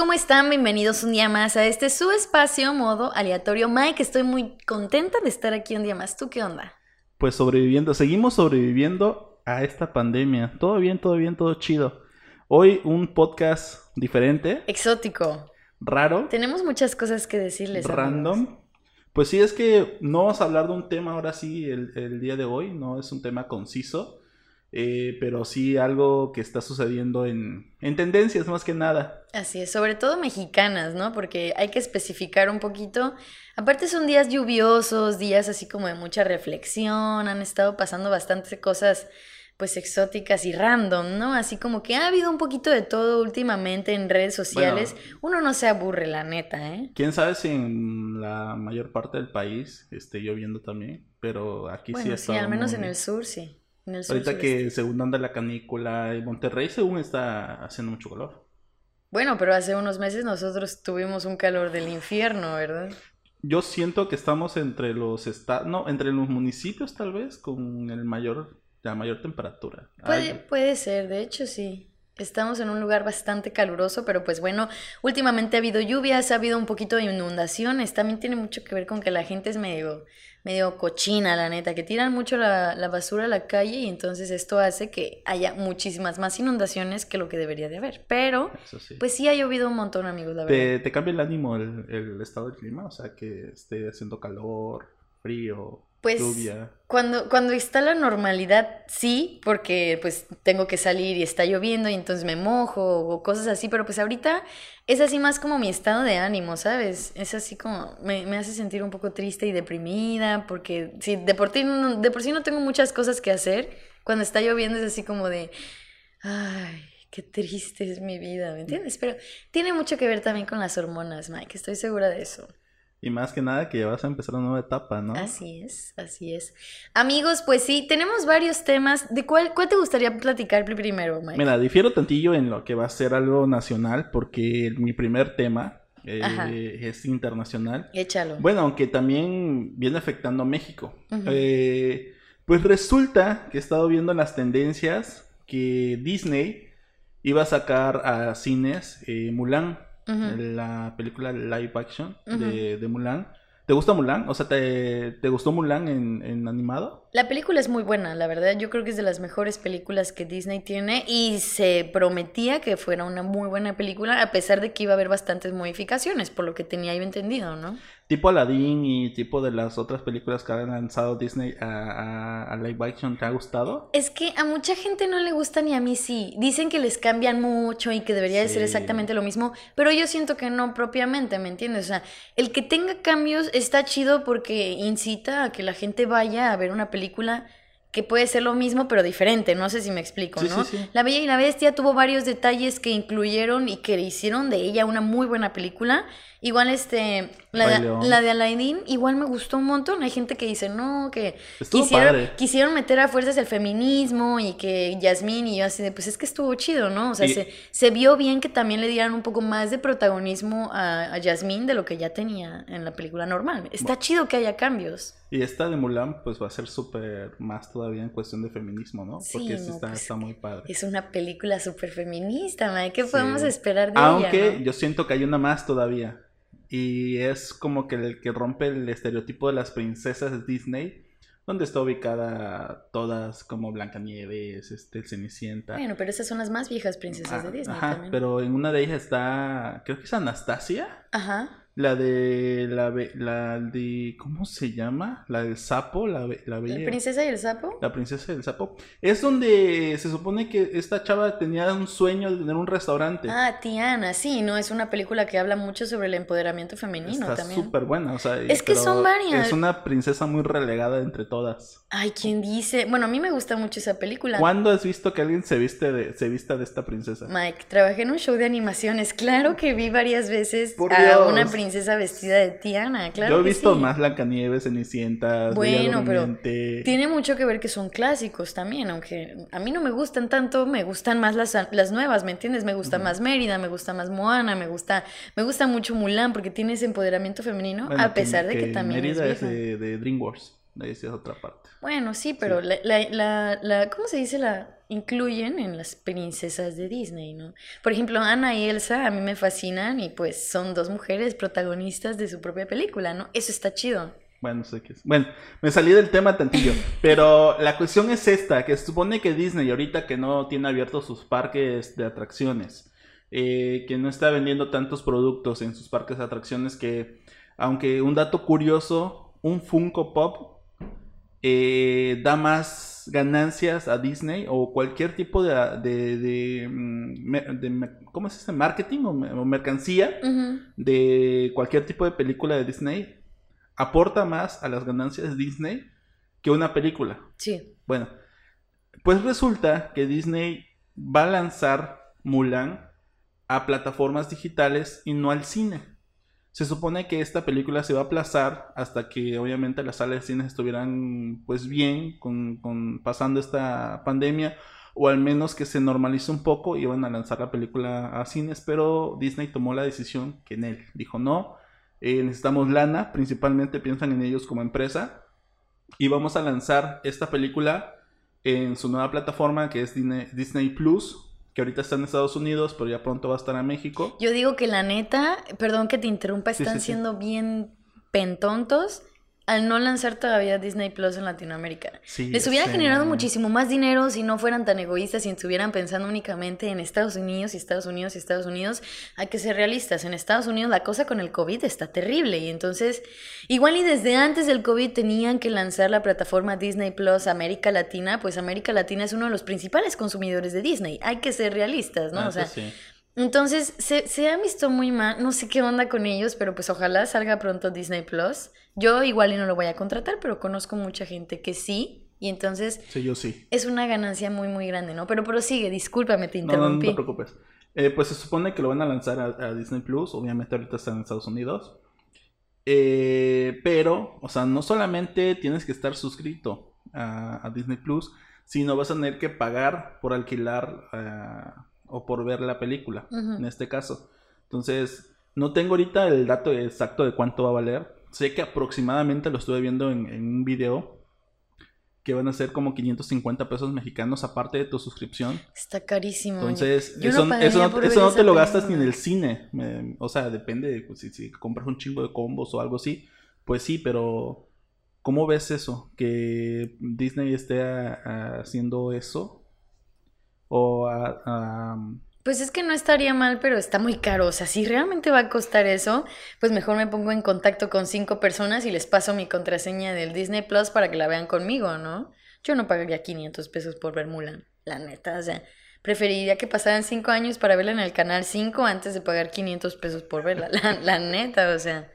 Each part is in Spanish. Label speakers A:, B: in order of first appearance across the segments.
A: ¿Cómo están? Bienvenidos un día más a este su espacio modo aleatorio. Mike, estoy muy contenta de estar aquí un día más. ¿Tú qué onda?
B: Pues sobreviviendo, seguimos sobreviviendo a esta pandemia. Todo bien, todo bien, todo chido. Hoy un podcast diferente,
A: Exótico.
B: raro,
A: Tenemos muchas cosas que decirles. amigos.
B: random. Pues sí, es que no vamos a hablar de un tema ahora sí el, el día de hoy, no es un tema conciso, eh, pero sí algo que está sucediendo en, en tendencias más que nada.
A: Así es, sobre todo mexicanas, ¿no? Porque hay que especificar un poquito. Aparte son días lluviosos, días así como de mucha reflexión, han estado pasando bastantes cosas pues exóticas y random, ¿no? Así como que ha habido un poquito de todo últimamente en redes sociales. Uno no se aburre, la neta, ¿eh?
B: Quién sabe si en la mayor parte del país esté lloviendo también, pero aquí sí ha
A: sí, al menos
B: muy-
A: en el sur, sí. En el sur
B: Ahorita
A: sureste.
B: que según anda la canícula en Monterrey, según está haciendo mucho calor.
A: Bueno, pero hace unos meses nosotros tuvimos un calor del infierno, ¿verdad?
B: Yo siento que estamos entre los estados, no, entre los municipios tal vez con el mayor, la mayor temperatura.
A: Puede,
B: Ay,
A: puede ser, de hecho sí. Estamos en un lugar bastante caluroso, pero pues bueno, últimamente ha habido lluvias, ha habido un poquito de inundaciones, también tiene mucho que ver con que la gente es medio, medio cochina, la neta, que tiran mucho la, la basura a la calle y entonces esto hace que haya muchísimas más inundaciones que lo que debería de haber. Pero,
B: sí.
A: pues sí ha llovido un montón, amigos, la verdad.
B: te, te cambia el ánimo el, el estado del clima, o sea, que esté haciendo calor, frío,
A: Pues
B: lluvia.
A: cuando, cuando está la normalidad, sí, porque pues tengo que salir y está lloviendo y entonces me mojo o cosas así, pero pues ahorita es así más como mi estado de ánimo, ¿sabes? Es así como me, me hace sentir un poco triste y deprimida, porque si de por, ti de por sí no tengo muchas cosas que hacer, cuando está lloviendo es así como de, ay, qué triste es mi vida, ¿me entiendes? Pero tiene mucho que ver también con las hormonas, Mike, estoy segura de eso.
B: Y más que nada que ya vas a empezar una nueva etapa, ¿no?
A: Así es, así es. Amigos, pues sí, tenemos varios temas. ¿De cuál, cuál te gustaría platicar pri- primero, Mike?
B: Mira, difiero tantillo en lo que va a ser algo nacional, porque mi primer tema eh, es internacional.
A: Échalo.
B: Bueno, aunque también viene afectando a México. Eh, pues resulta que he estado viendo las tendencias que Disney iba a sacar a cines eh, Mulan, La película live action de, de Mulan. ¿Te gusta Mulan? O sea, ¿te, te gustó Mulan en, en animado?
A: La película es muy buena, la verdad. Yo creo que es de las mejores películas que Disney tiene y se prometía que fuera una muy buena película, a pesar de que iba a haber bastantes modificaciones, por lo que tenía yo entendido, ¿no?
B: Tipo Aladdin y tipo de las otras películas que han lanzado Disney a, a- a live action, ¿te ha gustado?
A: Es que a mucha gente no le gusta ni a mí sí. Dicen que les cambian mucho y que debería de ser exactamente lo mismo, pero yo siento que no propiamente, ¿me entiendes? O sea, el que tenga cambios está chido porque incita a que la gente vaya a ver una película que puede ser lo mismo pero diferente, no sé si me explico,
B: Sí,
A: ¿no?
B: sí, sí.
A: La Bella y la Bestia tuvo varios detalles que incluyeron y que hicieron de ella una muy buena película. Igual este, la de, la de Aladdin igual me gustó un montón. Hay gente que dice, no, que
B: Estuvo
A: quisieron,
B: padre.
A: quisieron meter a fuerzas el feminismo y que Yasmín y yo así de, pues es que estuvo chido, ¿no? O sea,
B: Y-
A: se, se vio bien que también le dieran un poco más de protagonismo a, a Yasmín de lo que ya tenía en la película normal. Está chido que haya cambios.
B: Y esta de Mulan, pues va a ser súper más todavía en cuestión de feminismo, ¿no?
A: Sí,
B: Porque sí
A: no,
B: está,
A: pues,
B: está muy padre.
A: Es una película súper feminista. ¿Qué
B: Sí.
A: podemos esperar de
B: Aunque
A: ella? no?
B: yo siento que hay una más todavía. Y es como que el que rompe el estereotipo de las princesas de Disney, donde está ubicada todas como Blancanieves, este, Cenicienta.
A: Bueno, pero esas son las más viejas princesas de
B: Ah,
A: Disney
B: Ajá,
A: también.
B: pero en una de ellas está, creo que es Anastasia.
A: Ajá.
B: La de la, la de ¿cómo se llama? La del sapo, la, la
A: ¿La
B: bella
A: princesa y el sapo?
B: la princesa del sapo. Es donde se supone que esta chava tenía un sueño de tener un restaurante.
A: Ah, Tiana, sí, no, es una película que habla mucho sobre el empoderamiento femenino
B: Está
A: también.
B: súper buena, o sea, y-
A: Es que son varias.
B: Es una princesa muy relegada entre todas.
A: Ay, ¿quién dice? Bueno, a mí me gusta mucho esa película.
B: ¿Cuándo has visto que alguien se viste de, se vista de esta princesa?
A: Mike, trabajé en un show de animaciones. Claro que vi varias veces
B: Por
A: a
B: Dios.
A: una princesa vestida de Tiana. Claro
B: Yo he
A: que
B: visto
A: sí.
B: más Blancanieves, Cenicienta,
A: Bueno, pero. Tiene mucho que ver que son clásicos también, aunque a mí no me gustan tanto, me gustan más las, las nuevas, ¿me entiendes? Me gusta más Mérida, me gusta más Moana, me gusta, me gusta mucho Mulan porque tiene ese empoderamiento femenino,
B: Bueno,
A: a pesar de que, también
B: Mérida
A: es vieja.
B: de, de DreamWorks. Esa es otra parte.
A: Bueno, sí, pero la, la, la, la- ¿cómo se dice la, incluyen en las princesas de Disney, ¿no? Por ejemplo, Anna y Elsa a mí me fascinan y pues son dos mujeres protagonistas de su propia película, ¿no? Eso está chido.
B: Bueno, sé qué es. Bueno, me salí del tema tantillo. pero la cuestión es esta, que se supone que Disney ahorita que no tiene abiertos sus parques de atracciones, eh, que no está vendiendo tantos productos en sus parques de atracciones, que aunque un dato curioso, un Funko Pop eh, da más ganancias a Disney o cualquier tipo de, de, mm, ¿cómo es ese? Marketing o, mercancía de cualquier tipo de película de Disney aporta más a las ganancias de Disney que una película.
A: Sí.
B: Bueno, pues resulta que Disney va a lanzar Mulan a plataformas digitales y no al cine. Se supone que esta película se va a aplazar hasta que obviamente las salas de cine estuvieran pues bien con, pasando esta pandemia o al menos que se normalice un poco y van a lanzar la película a cines, pero Disney tomó la decisión que en él dijo no, eh, necesitamos lana, principalmente piensan en ellos como empresa y vamos a lanzar esta película en su nueva plataforma que es Disney Plus que ahorita está en Estados Unidos, pero ya pronto va a estar en México.
A: Yo digo que la neta, perdón que te interrumpa, están siendo bien pentontos al no lanzar todavía Disney Plus en Latinoamérica. Les hubiera generado muchísimo más dinero si no fueran tan egoístas y estuvieran pensando únicamente en Estados Unidos y Estados Unidos y Estados Unidos. Hay que ser realistas. En Estados Unidos la cosa con el COVID está terrible y entonces igual y desde antes del COVID tenían que lanzar la plataforma Disney Plus América Latina, pues América Latina es uno de los principales consumidores de Disney. Hay que ser realistas, ¿no?
B: Ah,
A: o sea,
B: sí.
A: Entonces, se, se ha visto muy mal, no sé qué onda con ellos, pero pues ojalá salga pronto Disney Plus. Yo igual y no lo voy a contratar, pero conozco mucha gente que sí. Y entonces...
B: Sí, yo sí.
A: Es una ganancia muy, muy grande, ¿no? Pero prosigue, discúlpame, te
B: No, no,
A: interrumpí.
B: no te preocupes. Eh, pues se supone que lo van a lanzar a, a Disney Plus. Obviamente ahorita está en Estados Unidos. Eh, pero, o sea, no solamente tienes que estar suscrito a, a Disney Plus, sino vas a tener que pagar por alquilar ah, o por ver la película, en este caso. Entonces, no tengo ahorita el dato exacto de cuánto va a valer. Sé que aproximadamente lo estuve viendo en, en un video que van a ser como 550 pesos mexicanos aparte de tu suscripción.
A: Está carísimo.
B: Entonces, eso, no, eso no te lo gastas ni en el cine. Me- o sea, depende de pues, si, si compras un chingo de combos o algo así. Pues sí, pero ¿cómo ves eso? ¿Que Disney esté a- a- haciendo eso? O a- a-
A: Pues es que no estaría mal, pero está muy caro. O sea, si realmente va a costar eso, pues mejor me pongo en contacto con cinco personas y les paso mi contraseña del Disney Plus para que la vean conmigo, ¿no? Yo no pagaría 500 pesos por ver Mulan, la neta. O sea, preferiría que pasaran cinco años para verla en el canal 5 antes de pagar 500 pesos por verla. La, la neta, o sea.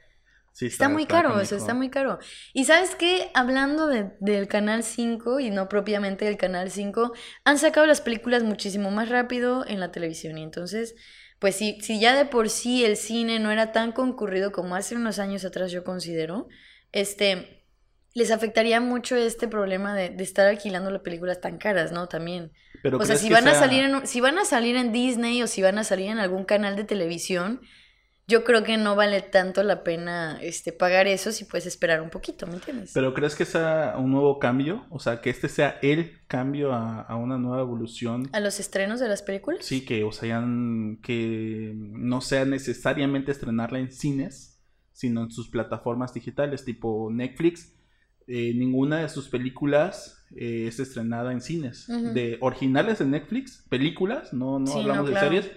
B: Sí,
A: Está muy caro, eso está muy caro. Y sabes qué, hablando de- del Canal 5 y no propiamente del Canal 5, han sacado las películas muchísimo más rápido en la televisión. Y entonces, pues si, si ya de por sí el cine no era tan concurrido como hace unos años atrás yo considero, este, les afectaría mucho este problema de, de estar alquilando las películas tan caras, ¿no? También.
B: Pero
A: O sea,
B: ¿crees
A: si van a salir en, si van a salir en Disney o si van a salir en algún canal de televisión, yo creo que no vale tanto la pena este pagar eso si puedes esperar un poquito, ¿me entiendes?
B: ¿Pero crees que sea un nuevo cambio? O sea, que este sea el cambio a, a una nueva evolución.
A: ¿A los estrenos de las películas?
B: Sí, que, o sea, que no sea necesariamente estrenarla en cines, sino en sus plataformas digitales, tipo Netflix. eh, ninguna de sus películas eh, es estrenada en cines. De originales de Netflix, películas, no, no
A: Sí,
B: hablamos
A: no,
B: de series,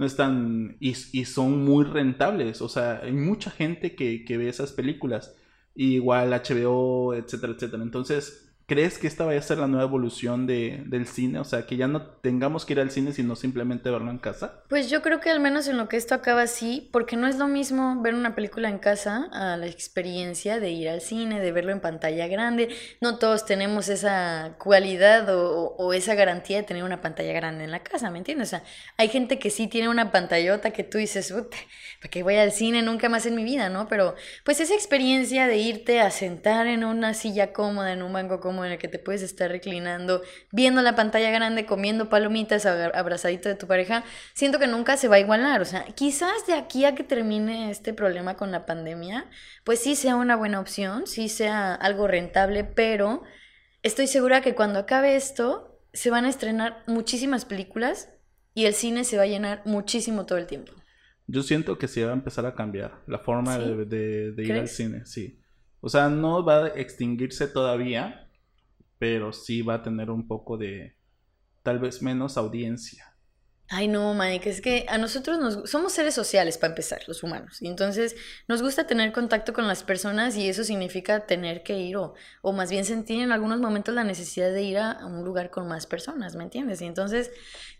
B: no están y, son muy rentables. O sea, hay mucha gente que, que ve esas películas. Igual HBO, etcétera, etcétera. Entonces, ¿crees que esta vaya a ser la nueva evolución de, del cine? O sea, que ya no tengamos que ir al cine, sino simplemente verlo en casa.
A: Pues yo creo que al menos en lo que esto acaba sí, porque no es lo mismo ver una película en casa a la experiencia de ir al cine, de verlo en pantalla grande. No todos tenemos esa cualidad o, esa garantía de tener una pantalla grande en la casa, ¿me entiendes? O sea, hay gente que sí tiene una pantallota que tú dices, "Ut, ¿para qué voy al cine nunca más en mi vida, no? Pero pues esa experiencia de irte a sentar en una silla cómoda, en un banco cómodo en el que te puedes estar reclinando, viendo la pantalla grande, comiendo palomitas, abrazadito de tu pareja, siento que nunca se va a igualar. O sea, quizás de aquí a que termine este problema con la pandemia, pues sí sea una buena opción, sí sea algo rentable, pero estoy segura que cuando acabe esto, se van a estrenar muchísimas películas y el cine se va a llenar muchísimo todo el tiempo.
B: Yo siento que se va a empezar a cambiar la forma de, ir al cine, sí. O sea, no va a extinguirse todavía, pero sí va a tener un poco de, tal vez menos audiencia.
A: Ay, no, Mike, es que a nosotros nos somos seres sociales para empezar, los humanos. Y entonces nos gusta tener contacto con las personas y eso significa tener que ir o, o más bien sentir en algunos momentos la necesidad de ir a, un lugar con más personas, ¿me entiendes? Y entonces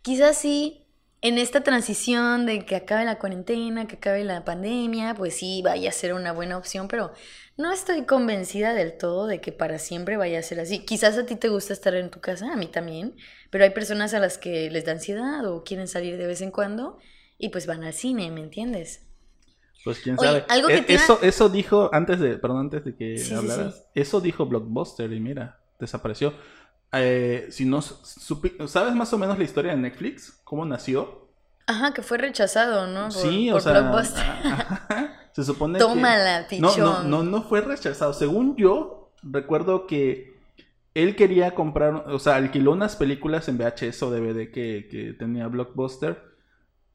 A: quizás sí, en esta transición de que acabe la cuarentena, que acabe la pandemia, pues sí, vaya a ser una buena opción, pero no estoy convencida del todo de que para siempre vaya a ser así. Quizás a ti te gusta estar en tu casa, a mí también, pero hay personas a las que les da ansiedad o quieren salir de vez en cuando y pues van al cine, ¿me entiendes?
B: Pues quién sabe. E, eso, eso dijo antes de, perdón, antes de que hablaras. Eso dijo Blockbuster y mira, desapareció. Eh, si no sabes más o menos la historia de Netflix, cómo nació.
A: Ajá, que fue rechazado, ¿no? sí, o sea, Blockbuster.
B: Se supone Tómala, que... No, no, no, no fue rechazado. Según yo, recuerdo que él quería comprar, o sea, alquiló unas películas en VHS o DVD que, que tenía Blockbuster,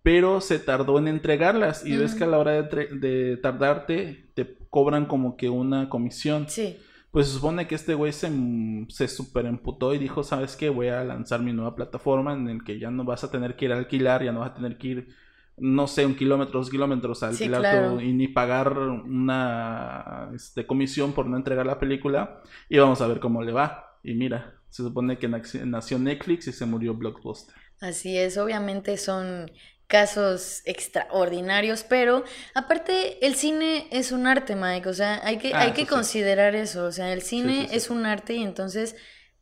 B: pero se tardó en entregarlas. Y ves que a la hora de, de, tardarte te cobran como que una comisión. Sí. Pues se supone que este güey se, se super emputó y dijo, ¿sabes qué? Voy a lanzar mi nueva plataforma en el que ya no vas a tener que ir a alquilar, ya no vas a tener que ir no sé, un kilómetro, dos kilómetros al sí, y ni pagar una este, comisión por no entregar la película y vamos a ver cómo le va. Y mira, se supone que nació Netflix y se murió Blockbuster.
A: Así es, obviamente son casos extraordinarios, pero aparte el cine es un arte, Mike, o sea, hay que, ah, hay que considerar eso, o sea, el cine es un arte y entonces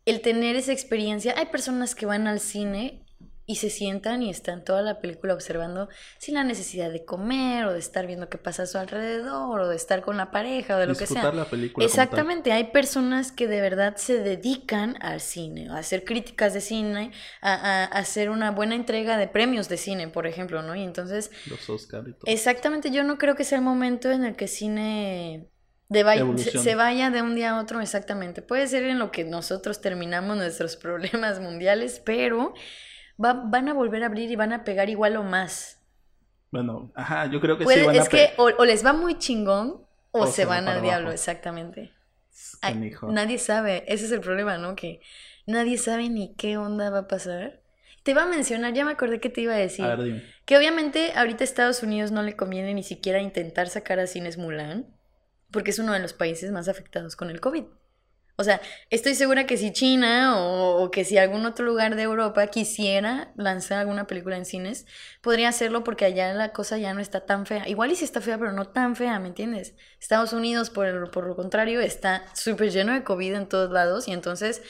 A: el tener esa experiencia, hay personas que van al cine y se sientan y están toda la película observando sin la necesidad de comer o de estar viendo qué pasa a su alrededor o de estar con la pareja o de lo que sea.
B: La película
A: Exactamente, hay personas que de verdad se dedican al cine, a hacer críticas de cine, a, hacer una buena entrega de premios de cine, por ejemplo, ¿no? Y entonces...
B: Los Oscar y todo.
A: Exactamente, yo no creo que sea el momento en el que cine se, se, vaya de un día a otro, exactamente. Puede ser en lo que nosotros terminamos nuestros problemas mundiales, pero van a volver a abrir y van a pegar igual o más.
B: Bueno, ajá, yo creo que sí van
A: Es que o, les va muy chingón o, se, van al diablo, exactamente. nadie sabe, ese es el problema, ¿no? Que nadie sabe ni qué onda va a pasar. Te iba a mencionar, ya me acordé que te iba a decir. Que obviamente ahorita a Estados Unidos no le conviene ni siquiera intentar sacar a cines Mulan, porque es uno de los países más afectados con el COVID. O sea, estoy segura que si China o, que si algún otro lugar de Europa quisiera lanzar alguna película en cines, podría hacerlo porque allá la cosa ya no está tan fea. Igual y si está fea, pero no tan fea, ¿me entiendes? Estados Unidos, por, por lo contrario, está súper lleno de COVID en todos lados y entonces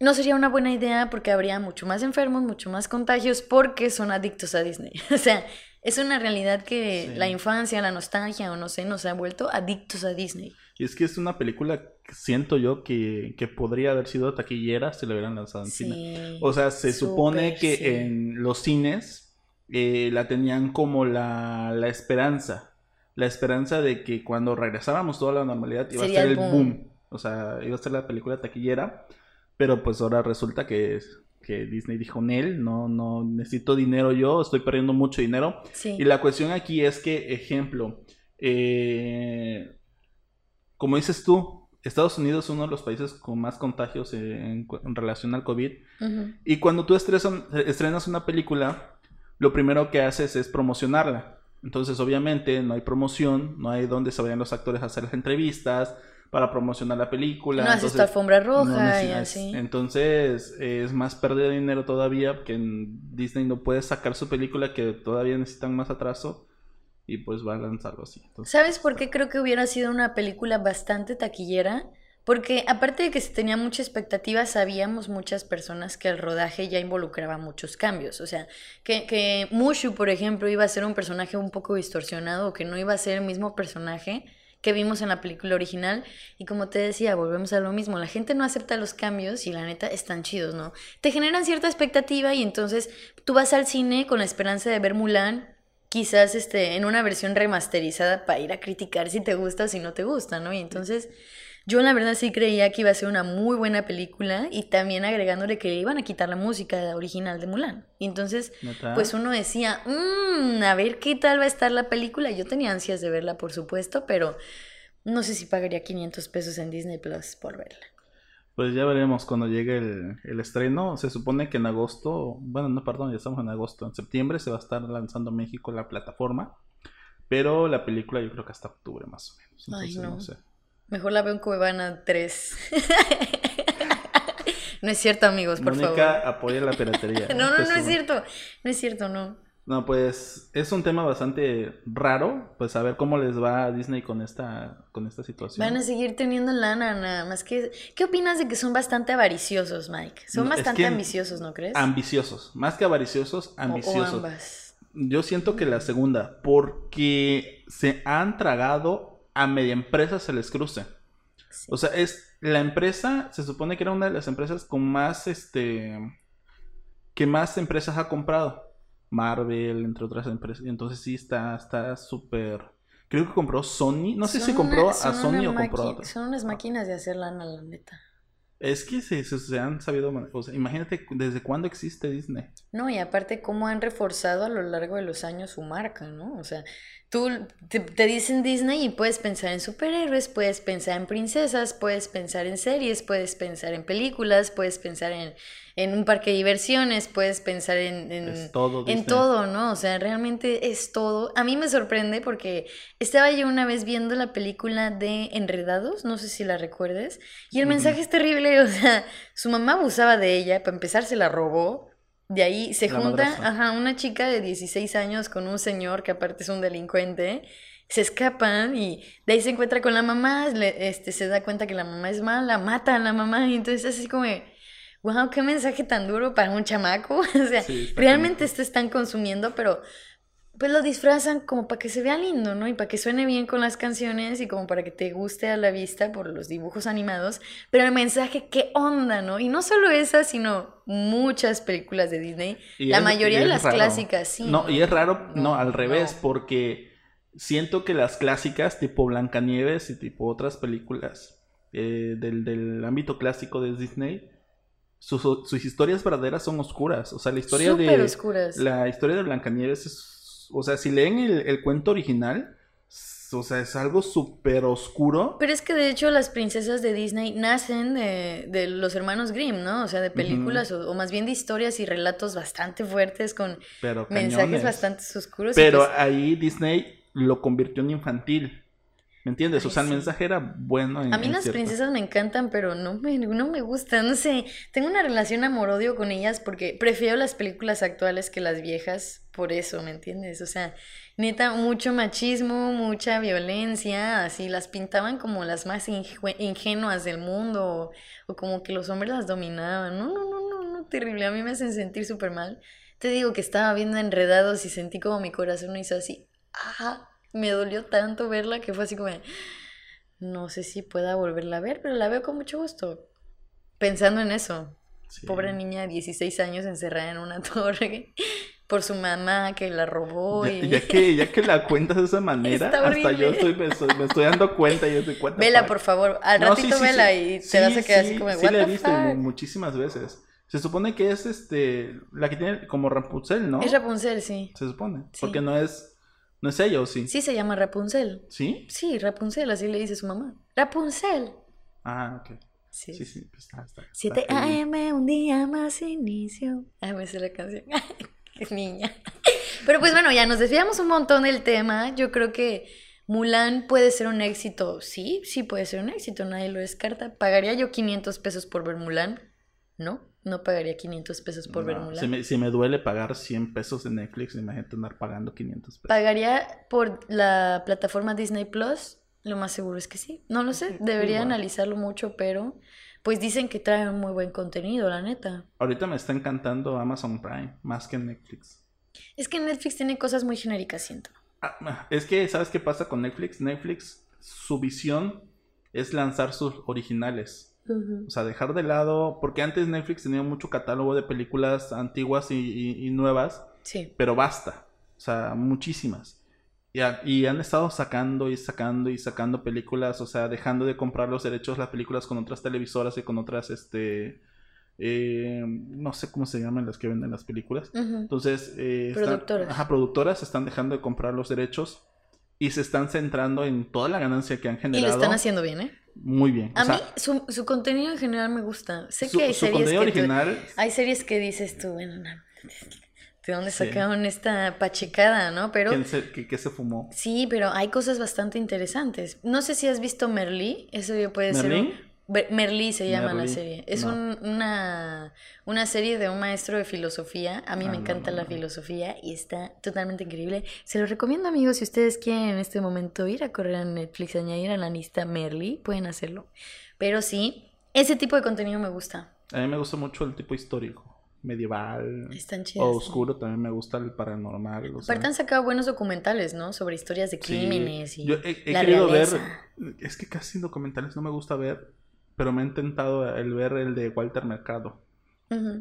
A: no sería una buena idea porque habría mucho más enfermos, mucho más contagios porque son adictos a Disney. o sea, es una realidad que la infancia, la nostalgia o no sé, nos ha vuelto adictos a Disney.
B: Y es que es una película siento yo que, podría haber sido taquillera si lo hubieran lanzado en cine. O sea, se supone que en los cines eh, la tenían como la, esperanza. La esperanza de que cuando regresáramos toda la normalidad iba a ser el boom. boom. O sea, iba a ser la película taquillera. Pero pues ahora resulta que que Disney dijo, Nel, no, no necesito dinero yo, estoy perdiendo mucho dinero. Y la cuestión aquí es que, ejemplo, eh, como dices tú, Estados Unidos es uno de los países con más contagios en, relación al COVID. Y cuando tú estrenas una película, lo primero que haces es promocionarla. Entonces, obviamente, no hay promoción, no hay donde se vayan los actores a hacer las entrevistas, para promocionar la película.
A: No haces alfombra roja y así.
B: Entonces es más pérdida de dinero todavía que en Disney no puede sacar su película que todavía necesitan más atraso y pues va a lanzarlo así.
A: ¿Sabes por qué creo que hubiera sido una película bastante taquillera? Porque aparte de que se tenía mucha expectativa, sabíamos muchas personas que el rodaje ya involucraba muchos cambios. O sea, que, que Mushu, por ejemplo, iba a ser un personaje un poco distorsionado o que no iba a ser el mismo personaje que vimos en la película original. Y como te decía, volvemos a lo mismo. La gente no acepta los cambios y la neta están chidos, ¿no? Te generan cierta expectativa y entonces tú vas al cine con la esperanza de ver Mulan, quizás este, en una versión remasterizada para ir a criticar si te gusta o si no te gusta, ¿no? Y entonces Yo la verdad sí creía que iba a ser una muy buena película y también agregándole que le iban a quitar la música original de Mulan. Y entonces, pues uno decía, mmm, a ver qué tal va a estar la película. Yo tenía ansias de verla, por supuesto, pero no sé si pagaría 500 pesos en Disney Plus por verla.
B: Pues ya veremos cuando llegue el, el estreno. Se supone que en agosto, bueno, no, perdón, ya estamos en agosto. En septiembre se va a estar lanzando México la plataforma. Pero la película yo creo que hasta octubre más o menos.
A: Ay,
B: Entonces,
A: no.
B: no sé.
A: Mejor la veo en Cuevana 3. no es cierto, amigos, por
B: Mónica
A: favor.
B: apoya la piratería.
A: No, no, no es cierto. No es cierto, no.
B: No, pues es un tema bastante raro, pues a ver cómo les va a Disney con esta con esta situación.
A: Van a seguir teniendo lana, nada más que... ¿Qué opinas de que son bastante avariciosos, Mike? Son
B: No, es
A: bastante
B: que-
A: ambiciosos, ¿no crees?
B: Ambiciosos, más que avariciosos,
A: O- O,
B: ambiciosos.
A: ambas.
B: Yo siento que la segunda, porque se han tragado a media empresa se les cruce.
A: Sí.
B: O sea, es la empresa, se supone que era una de las empresas con más, este, que más empresas ha comprado. Marvel, entre otras empresas. Entonces sí está, está súper. Creo que compró Sony. No sé si compró
A: una-
B: a
A: son
B: Sony o compró a otra.
A: Son unas máquinas de hacer lana, la neta.
B: Es que se, se- se han sabido. O sea, imagínate desde cuándo existe Disney.
A: No, y aparte cómo han reforzado a lo largo de los años su marca, ¿no? O sea, tú te, te dicen Disney y puedes pensar en superhéroes, puedes pensar en princesas, puedes pensar en series, puedes pensar en películas, puedes pensar en, en un parque de diversiones, puedes pensar en, en,
B: Es todo
A: en todo, ¿no? O sea, realmente es todo. A mí me sorprende porque estaba yo una vez viendo la película de Enredados, no sé si la recuerdes, y el mensaje es terrible, o sea, su mamá abusaba de ella, para empezar se la robó, de ahí se
B: La
A: junta, ajá, una chica de 16 años con un señor que aparte es un delincuente, se escapan y de ahí se encuentra con la mamá, le- este, se da cuenta que la mamá es mala, mata a la mamá y entonces así como, wow, qué mensaje tan duro para un chamaco, o sea,
B: Sí,
A: realmente están consumiendo, pero pues lo disfrazan como para que se vea lindo, ¿no? Y para que suene bien con las canciones y como para que te guste a la vista por los dibujos animados. Pero el mensaje, qué onda, ¿no? Y no solo esa, sino muchas películas de Disney.
B: Y
A: la
B: es-
A: mayoría de las
B: raro.
A: clásicas, sí.
B: No, y es raro, no,
A: No,
B: al revés,
A: no.
B: porque siento que las clásicas, tipo Blancanieves y tipo otras películas eh, del, del ámbito clásico de Disney, sus, sus historias verdaderas son oscuras. O sea, la historia
A: Súper
B: de.
A: oscuras.
B: La historia de Blancanieves es. O sea, si leen el, el cuento original, o sea, es algo súper oscuro.
A: Pero es que de hecho las princesas de Disney nacen de, de los hermanos Grimm, ¿no? O sea, de películas o, o más bien de historias y relatos bastante fuertes con
B: Pero
A: mensajes bastante oscuros.
B: Pero
A: pues,
B: ahí Disney lo convirtió en infantil. ¿Me entiendes? o
A: Ay,
B: sea, el
A: sí.
B: mensaje era bueno. En,
A: A mí
B: en
A: las princesas me encantan, pero no me, no me gustan, no sé, tengo una relación amor-odio con ellas porque prefiero las películas actuales que las viejas, por eso, ¿me entiendes? O sea, neta, mucho machismo, mucha violencia, así, las pintaban como las más ingenuas del mundo, o, o como que los hombres las dominaban, no, no, no, no, no, terrible, a mí me hacen sentir súper mal. Te digo que estaba viendo enredados y sentí como mi corazón hizo así, ah, me dolió tanto verla que fue así como... no sé si pueda volverla a ver, pero la veo con mucho gusto. Pensando en eso.
B: Sí.
A: Pobre niña de 16 años encerrada en una torre por su mamá que la robó
B: Ya,
A: y...
B: ya que, ya que la cuentas de esa manera,
A: Está
B: hasta yo estoy, me, estoy, me estoy dando cuenta y yo estoy cuenta.
A: Vela, por favor. Al
B: No,
A: ratito
B: sí,
A: vela y te vas a quedar
B: sí,
A: así como,
B: sí
A: what
B: la he visto
A: fuck?
B: muchísimas veces. Se supone que es este la que tiene como Rapunzel, ¿no?
A: Es Rapunzel, sí.
B: Se supone.
A: Sí.
B: Porque no es no es ella o sí.
A: Sí se llama Rapunzel.
B: ¿Sí?
A: Sí, Rapunzel, así le dice su mamá. Rapunzel.
B: Ah, ok.
A: Sí.
B: Sí, sí, pues está, está. está
A: 7
B: heavy.
A: AM, un día más inicio. Ah, me sé la canción. Qué niña. Pero pues bueno, ya nos desviamos un montón del tema. Yo creo que Mulan puede ser un éxito. Sí, sí puede ser un éxito, nadie lo descarta. ¿Pagaría yo 500 pesos por ver Mulan? No, no pagaría 500 pesos por ver Mulan.
B: si, me, si me duele pagar 100 pesos en Netflix, imagínate andar pagando 500 pesos.
A: ¿Pagaría por la plataforma Disney Plus? Lo más seguro es que sí. No lo sé, debería
B: Igual.
A: analizarlo mucho, pero pues dicen que trae un muy buen contenido, la neta.
B: Ahorita me está encantando Amazon Prime, más que Netflix.
A: Es que Netflix tiene cosas muy genéricas, siento.
B: Ah, es que, ¿sabes qué pasa con Netflix? Netflix, su visión es lanzar sus originales. O sea, dejar de lado, porque antes Netflix tenía mucho catálogo de películas antiguas y, y- y nuevas,
A: Sí.
B: pero basta. O sea, muchísimas. Y, ha- y han estado sacando y sacando y sacando películas, o sea, dejando de comprar los derechos las películas con otras televisoras y con otras, este, eh, no sé cómo se llaman las que venden las películas. Entonces, eh, están-
A: Productoras.
B: ajá, productoras están dejando de comprar los derechos y se están centrando en toda la ganancia que han
A: Y
B: generado.
A: lo están haciendo bien, ¿eh?
B: Muy bien. O
A: A
B: sea,
A: mí su, su contenido en general me gusta. Sé
B: su,
A: que hay
B: su
A: series
B: contenido
A: que tú-
B: original
A: hay series que dices tú, bueno, no, ¿de dónde
B: Sí.
A: sacaron esta pachecada, no? Pero
B: ¿quién se, que, que se fumó?
A: sí, pero hay cosas bastante interesantes. No sé si has visto Merlí, eso puede
B: ¿Merlín?
A: ser Merlí se llama la
B: Merlí,
A: serie. Es
B: no.
A: un- una, una serie de un maestro de filosofía. A mí
B: Ah,
A: me encanta
B: no,
A: la
B: no.
A: filosofía y está totalmente increíble. Se lo recomiendo, amigos, si ustedes quieren en este momento ir a correr a Netflix, añadir a la lista Merlí, pueden hacerlo. Pero sí, ese tipo de contenido me gusta.
B: A mí me gusta mucho el tipo histórico, medieval,
A: Están chidas.
B: o
A: sí.
B: oscuro, también me gusta el paranormal. o sea,
A: Aparte han sacado buenos documentales, ¿no? Sobre historias de
B: sí.
A: crímenes y
B: Yo he, he
A: la
B: querido
A: realeza.
B: ver, es que casi documentales no me gusta ver, pero me he intentado el ver el de Walter Mercado.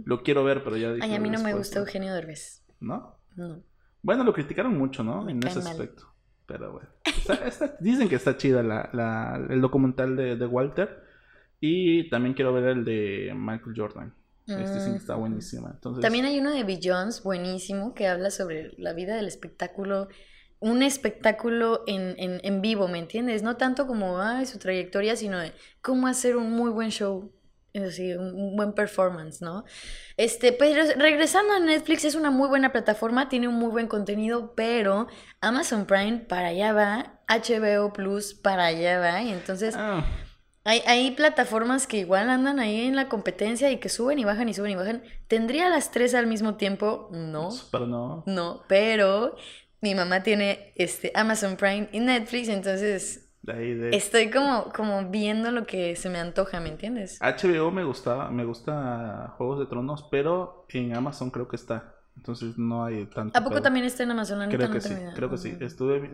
B: Lo quiero ver, pero ya dije
A: Ay, a mí no me gusta. Eugenio Derbez.
B: ¿No?
A: No.
B: Bueno, lo criticaron mucho, ¿no?
A: Me
B: en ese
A: mal.
B: aspecto. Pero bueno. Está- está- dicen que está chida la, la- el documental de, de Walter. Y también quiero ver el de Michael Jordan. Este dicen que está
A: Mm.
B: buenísima. Entonces,
A: También hay uno de Billions buenísimo que habla sobre la vida del espectáculo. Un espectáculo en, en, en vivo, ¿me entiendes? No tanto como ay, su trayectoria, sino de cómo hacer un muy buen show. Es decir, un, buen performance, ¿no? Este, pero regresando a Netflix, es una muy buena plataforma, tiene un muy buen contenido, pero Amazon Prime para allá va, HBO Plus para allá va, y entonces
B: ah,
A: hay, hay plataformas que igual andan ahí en la competencia y que suben y bajan y suben y bajan. ¿Tendría las tres al mismo tiempo? No,
B: pero no.
A: no, pero mi mamá tiene este Amazon Prime y Netflix, entonces
B: De ahí de...
A: estoy como, como viendo lo que se me antoja, ¿me entiendes?
B: HBO me gusta, me gusta Juegos de Tronos, pero en Amazon creo que está. Entonces no hay tanto.
A: ¿A poco
B: pedo.
A: también está en Amazon? La
B: Creo
A: no
B: que sí,
A: tengo idea.
B: creo que sí. Estuve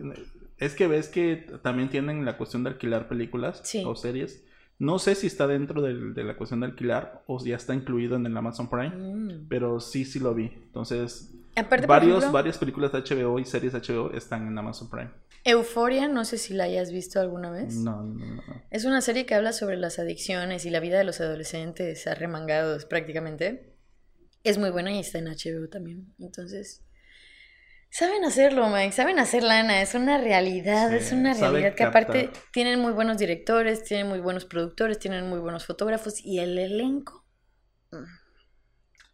B: Es que ves que también tienen la cuestión de alquilar películas
A: Sí.
B: o series. No sé si está dentro del- de la cuestión de alquilar o ya está incluido en el Amazon Prime,
A: Mm.
B: pero sí, sí lo vi. Entonces,
A: Aparte,
B: varios,
A: ejemplo,
B: varias películas de HBO y series de HBO están en Amazon Prime.
A: Euforia, no sé si la hayas visto alguna vez.
B: No, no, no.
A: Es una serie que habla sobre las adicciones y la vida de los adolescentes arremangados prácticamente. Es muy buena y está en HBO también. Entonces, saben hacerlo, Mike, saben hacer lana, es una realidad,
B: Sí,
A: es una realidad que aparte
B: captar.
A: tienen muy buenos directores, tienen muy buenos productores, tienen muy buenos fotógrafos y el elenco.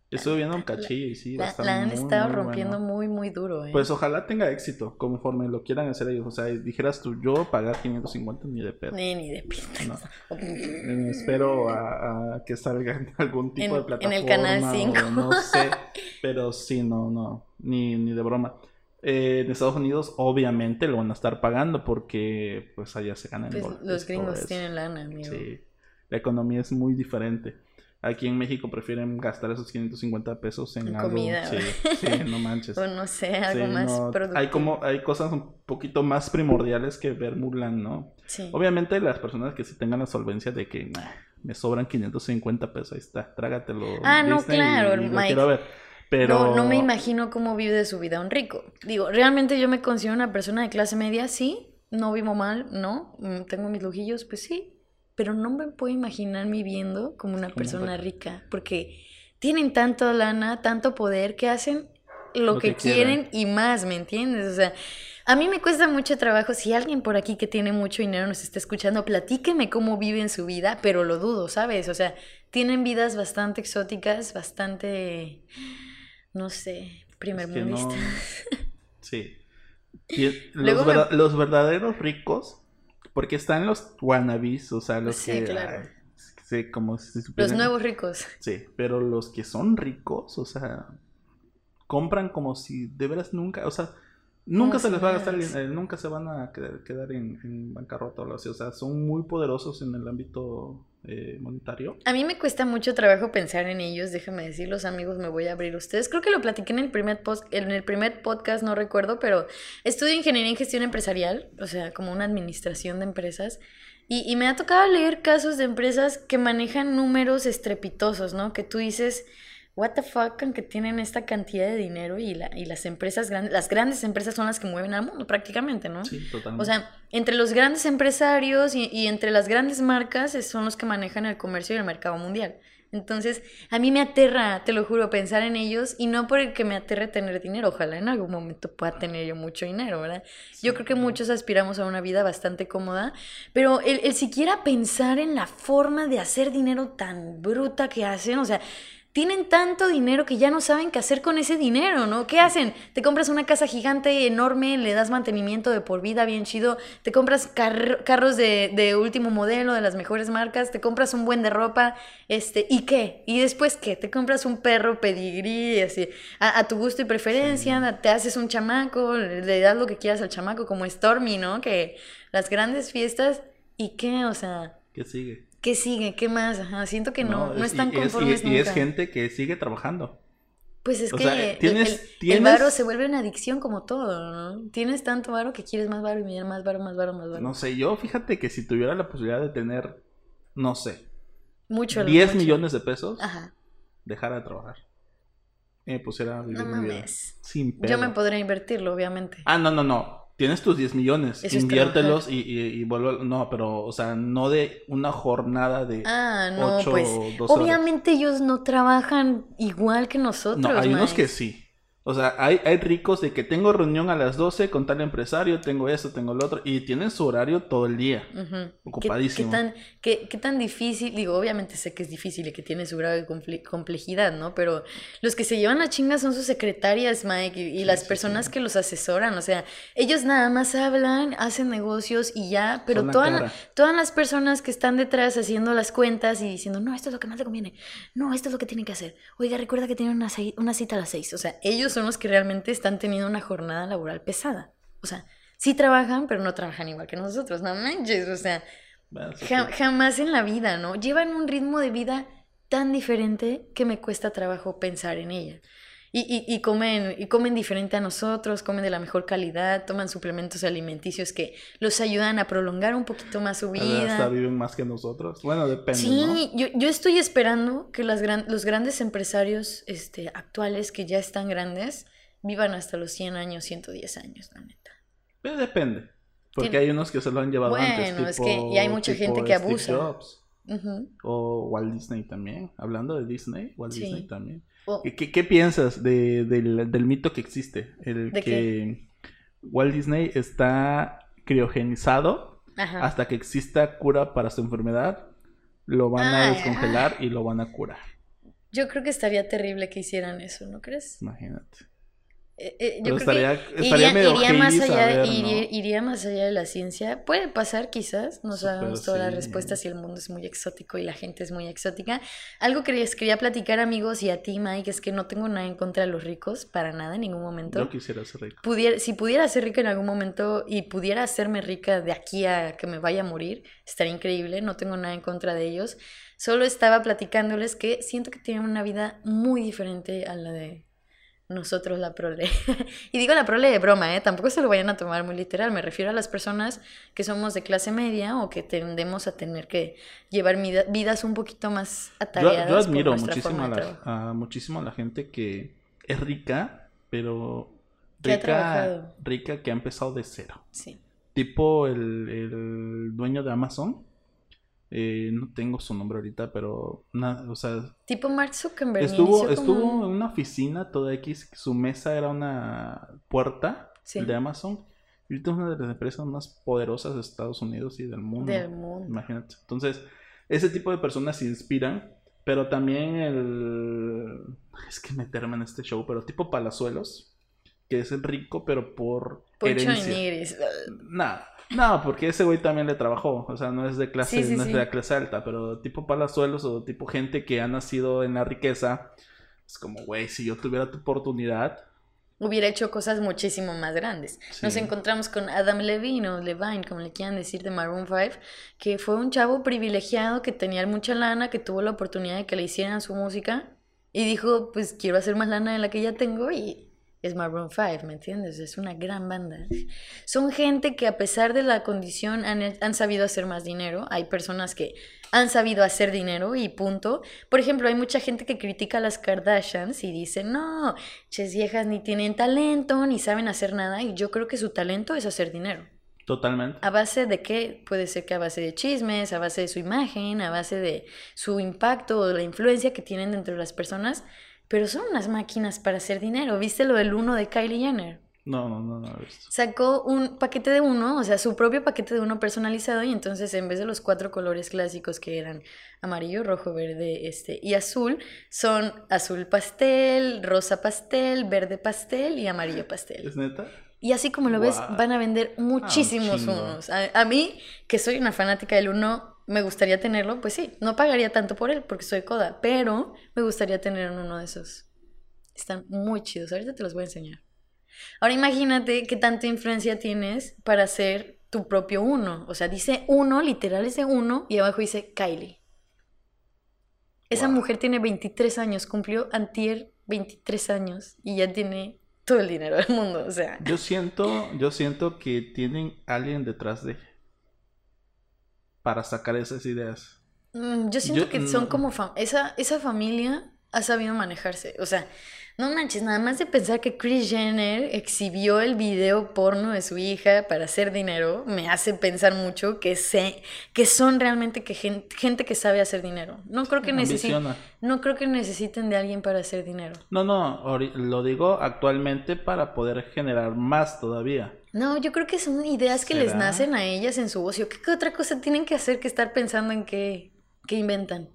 B: Estuve viendo un cachillo y sí,
A: La, la han
B: muy,
A: estado
B: muy
A: rompiendo
B: bueno.
A: muy, muy duro, ¿eh?
B: Pues ojalá tenga éxito conforme lo quieran hacer ellos. O sea, dijeras tú, yo pagar 550 ni de pedo.
A: Ni, ni de pinta.
B: No. Eh, espero a, a que salga en algún tipo
A: En-
B: de
A: en
B: plataforma.
A: el Canal
B: o
A: 5.
B: no sé, pero sí, no, no, ni, ni de broma. Eh, en Estados Unidos, obviamente, lo van a estar pagando porque, pues, allá se ganan
A: Pues los gringos tienen lana, amigo.
B: Sí, la economía es muy diferente. Aquí en México prefieren gastar esos 550 pesos en,
A: En
B: algo.
A: comida,
B: Sí, sí, no manches.
A: O no sé, algo
B: Sí,
A: más
B: no,
A: productivo.
B: hay como hay cosas un poquito más primordiales que ver Mulan, ¿no?
A: Sí.
B: Obviamente las personas que sí tengan la solvencia de que "Nah, me sobran 550 pesos, ahí está, trágatelo.
A: Ah, no, claro,
B: y lo
A: Mike.
B: quiero ver. Pero
A: No, no me imagino cómo vive de su vida un rico. Digo, realmente yo me considero una persona de clase media, sí, no vivo mal, no, mm, tengo mis lujillos, pues sí, pero no me puedo imaginar viviendo como una
B: Como
A: persona rica, porque tienen tanto lana, tanto poder, que hacen lo,
B: Lo
A: que, quieren y más, ¿me entiendes? O sea, a mí me cuesta mucho trabajo, si alguien por aquí que tiene mucho dinero nos está escuchando, platíqueme cómo viven su vida, pero lo dudo, ¿sabes? O sea, tienen vidas bastante exóticas, bastante, no sé, primer
B: es que no- Sí. Y el-
A: Luego
B: los,
A: me-
B: verda- los verdaderos ricos, porque están los wannabes, o sea, los
A: Sí,
B: que...
A: claro.
B: ay, sí, como si
A: Los
B: supieran-
A: nuevos ricos.
B: Sí, pero los que son ricos, o sea, compran como si de veras nunca, o sea, nunca se les va a gastar, nunca se van a quedar, quedar en, en bancarrota o algo así, o sea, son muy poderosos en el ámbito eh, monetario.
A: A mí me cuesta mucho trabajo pensar en ellos, déjame decir, los amigos, me voy a abrir ustedes. Creo que lo platiqué en el primer, post, en el primer podcast, no recuerdo, pero estudio ingeniería en gestión empresarial, o sea, como una administración de empresas. Y, y me ha tocado leer casos de empresas que manejan números estrepitosos, ¿no? Que tú dices, what the fuck con que tienen esta cantidad de dinero y, la, y las empresas grandes, las grandes empresas son las que mueven al mundo prácticamente, ¿no?
B: Sí, totalmente.
A: O sea, entre los grandes empresarios y, y entre las grandes marcas son los que manejan el comercio y el mercado mundial. Entonces, a mí me aterra, te lo juro, pensar en ellos y no porque me aterre tener dinero. Ojalá en algún momento pueda tener yo mucho dinero, ¿verdad? Yo creo que muchos aspiramos a una vida bastante cómoda, pero el, el siquiera pensar en la forma de hacer dinero tan bruta que hacen, o sea, tienen tanto dinero que ya no saben qué hacer con ese dinero, ¿no? ¿Qué hacen? Te compras una casa gigante, enorme, le das mantenimiento de por vida bien chido, te compras carro- carros de, de último modelo, de las mejores marcas, te compras un buen de ropa, este, ¿y qué? ¿Y después qué? Te compras un perro pedigrí, así, a, a tu gusto y preferencia, te haces un chamaco, le das lo que quieras al chamaco, como Stormy, ¿no? Que las grandes fiestas, ¿y qué? O sea...
B: ¿Qué sigue?
A: ¿Qué sigue? ¿Qué más? Ajá, siento que no, no,
B: es-
A: están
B: y
A: conformes
B: y, y es gente que sigue trabajando.
A: Pues es
B: o
A: que
B: sea,
A: el-
B: tienes-
A: el, el
B: tienes-
A: varo se vuelve una adicción como todo, ¿no? Tienes tanto varo que quieres más varo y más varo, más varo, más varo.
B: No sé, yo fíjate que si tuviera la posibilidad de tener, no sé,
A: mucho.
B: 10
A: mucho.
B: millones de pesos,
A: Ajá.
B: dejara de trabajar. Y me pusiera a vivir
A: No
B: mi vida.
A: mames.
B: Sin
A: Yo
B: pedo.
A: me podría invertirlo, obviamente.
B: Ah, no, no, no. Tienes tus 10 millones.
A: Eso
B: inviértelos y, y, y vuelve. No, pero, o sea, no de una jornada de.
A: Ah, no,
B: ocho
A: pues
B: o doce horas.
A: obviamente ellos no trabajan igual que nosotros.
B: No, hay unos que sí. O sea, hay, hay ricos de que tengo reunión a las 12 con tal empresario, tengo esto, tengo lo otro, y tienen su horario todo el día.
A: Ujú. ¿Qué-
B: Ocupadísimo.
A: ¿Qué, tan, qué, qué tan difícil? Digo, obviamente sé que es difícil y que tiene su grado de complejidad, ¿no? Pero los que se llevan la chinga son sus secretarias, Mike, y, y
B: Sí,
A: las
B: sí,
A: personas
B: sí.
A: que los asesoran. O sea, ellos nada más hablan, hacen negocios y ya, pero
B: Son la
A: toda la-
B: cara.
A: todas las personas que están detrás haciendo las cuentas y diciendo, no, esto es lo que más le conviene, no, esto es lo que tienen que hacer. Oiga, recuerda que tienen una, una cita a las seis. O sea, ellos son los que realmente están teniendo una jornada laboral pesada. O sea, sí trabajan, pero no trabajan igual que nosotros, no manches, o sea,
B: Bueno,
A: jamás en la vida, ¿no? Llevan un ritmo de vida tan diferente que me cuesta trabajo pensar en ella. Y, y, y comen, y comen diferente a nosotros, comen de la mejor calidad, toman suplementos alimenticios que los ayudan a prolongar un poquito más su
B: Hasta
A: vida.
B: viven más que nosotros. Bueno, depende, ¿no?
A: Sí, yo, yo estoy esperando que las gran- los grandes empresarios este, actuales que ya están grandes vivan hasta los 100 años, 110 años, la neta.
B: Pero depende. Porque
A: Tiene-
B: hay unos que se lo han llevado antes.
A: Bueno, es
B: tipo-
A: que- y hay mucha gente que
B: Steve
A: abusa.
B: O Walt Disney también. Hablando de Disney, Walt
A: Sí.
B: Disney también.
A: O-
B: ¿Qué, piensas de- del, del mito que existe? El
A: ¿De
B: que Walt Disney está criogenizado
A: ajá.
B: hasta que exista cura para su enfermedad. Lo van a
A: Ay,
B: descongelar y lo van a curar.
A: Yo creo que estaría terrible que hicieran eso, ¿no crees?
B: Imagínate.
A: Eh, eh, yo
B: Pero
A: creo
B: estaría,
A: que
B: estaría
A: iría,
B: medio
A: iría más allá,
B: saber, ¿no?
A: iría, más allá de la ciencia. Puede pasar, quizás. No sabemos todas las
B: sí.
A: respuestas y el mundo es muy exótico y la gente es muy exótica. Algo que les quería platicar, amigos, y a ti, Mike, es que no tengo nada en contra de los ricos, para nada, en ningún momento.
B: Yo quisiera ser rico.
A: Pudiera, si pudiera ser rica en algún momento y pudiera hacerme rica de aquí a que me vaya a morir, estaría increíble, no tengo nada en contra de ellos. Solo estaba platicándoles que siento que tienen una vida muy diferente a la de nosotros, la prole. y digo la prole de broma, ¿eh? tampoco se lo vayan a tomar muy literal, me refiero a las personas que somos de clase media o que tendemos a tener que llevar vidas un poquito más
B: Yo,
A: atareadas.
B: yo
A: por
B: admiro
A: nuestra
B: muchísimo a, la, a- muchísimo a la gente que es rica, pero rica, rica que ha empezado de cero.
A: Sí.
B: Tipo el, el dueño de Amazon. Eh, no tengo su nombre ahorita, pero na- o sea,
A: Tipo Mark Zuckerberg.
B: estuvo, estuvo
A: como-
B: en una oficina toda X, su mesa era una puerta
A: Sí.
B: de Amazon. Y ahorita es una de las empresas más poderosas de Estados Unidos y del mundo.
A: del mundo.
B: Imagínate. Entonces, ese tipo de personas inspiran, pero también el... Es que meterme en este show, pero tipo Palazuelos, que es el rico, pero por
A: Poncho de
B: herencia.
A: Nigris.
B: No, porque ese güey también le trabajó, o sea, no es de clase,
A: Sí, sí,
B: no es de la clase alta, pero tipo Palazuelos o tipo gente que ha nacido en la riqueza, es como, güey, si yo tuviera tu oportunidad,
A: Hubiera hecho cosas muchísimo más grandes. Nos encontramos con Adam Levine o Levine, como le quieran decir, de Maroon 5, que fue un chavo privilegiado que tenía mucha lana, que tuvo la oportunidad de que le hicieran su música y dijo, pues quiero hacer más lana de la que ya tengo y es Maroon 5, ¿me entiendes? Es una gran banda. Son gente que a pesar de la condición han, han, sabido hacer más dinero. Hay personas que han sabido hacer dinero y punto. Por ejemplo, hay mucha gente que critica a las Kardashians y dice, no, ches viejas ni tienen talento, ni saben hacer nada. Y yo creo que su talento es hacer dinero.
B: Totalmente.
A: ¿A base de qué? Puede ser que a base de chismes, a base de su imagen, a base de su impacto o la influencia que tienen dentro de las personas pero son unas máquinas para hacer dinero. ¿Viste lo del uno de Kylie Jenner?
B: No, no, no, no
A: Sacó un paquete de uno, o sea, su propio paquete de uno personalizado y entonces en vez de los cuatro colores clásicos que eran amarillo, rojo, verde, este y azul, son azul pastel, rosa pastel, verde pastel y amarillo pastel.
B: ¿Es neta?
A: Y así como lo ves, van a vender ah, muchísimos unos. A, mí, que soy una fanática del uno, me gustaría tenerlo, pues sí, no pagaría tanto por él porque soy coda, pero me gustaría tener uno de esos. Están muy chidos, ahorita te los voy a enseñar. Ahora imagínate qué tanta influencia tienes para hacer tu propio uno. O sea, dice uno, literal es de uno, y abajo dice Kylie. Esa mujer tiene 23 años, cumplió antier 23 años y ya tiene todo el dinero del mundo, o sea.
B: Yo siento, yo siento que tienen alguien detrás de para sacar esas ideas.
A: Mm, yo siento que son como esa, esa familia ha sabido manejarse. O sea, no manches, nada más de pensar que Chris Jenner exhibió el video porno de su hija para hacer dinero, me hace pensar mucho que sé que son realmente que gente, que sabe hacer dinero. No creo que necesiten no creo que necesiten de alguien para hacer dinero.
B: No, no, lo digo actualmente para poder generar más todavía.
A: No, yo creo que son ideas que les nacen a ellas en su ocio. ¿Qué, otra cosa tienen que hacer que estar pensando en qué, qué inventan?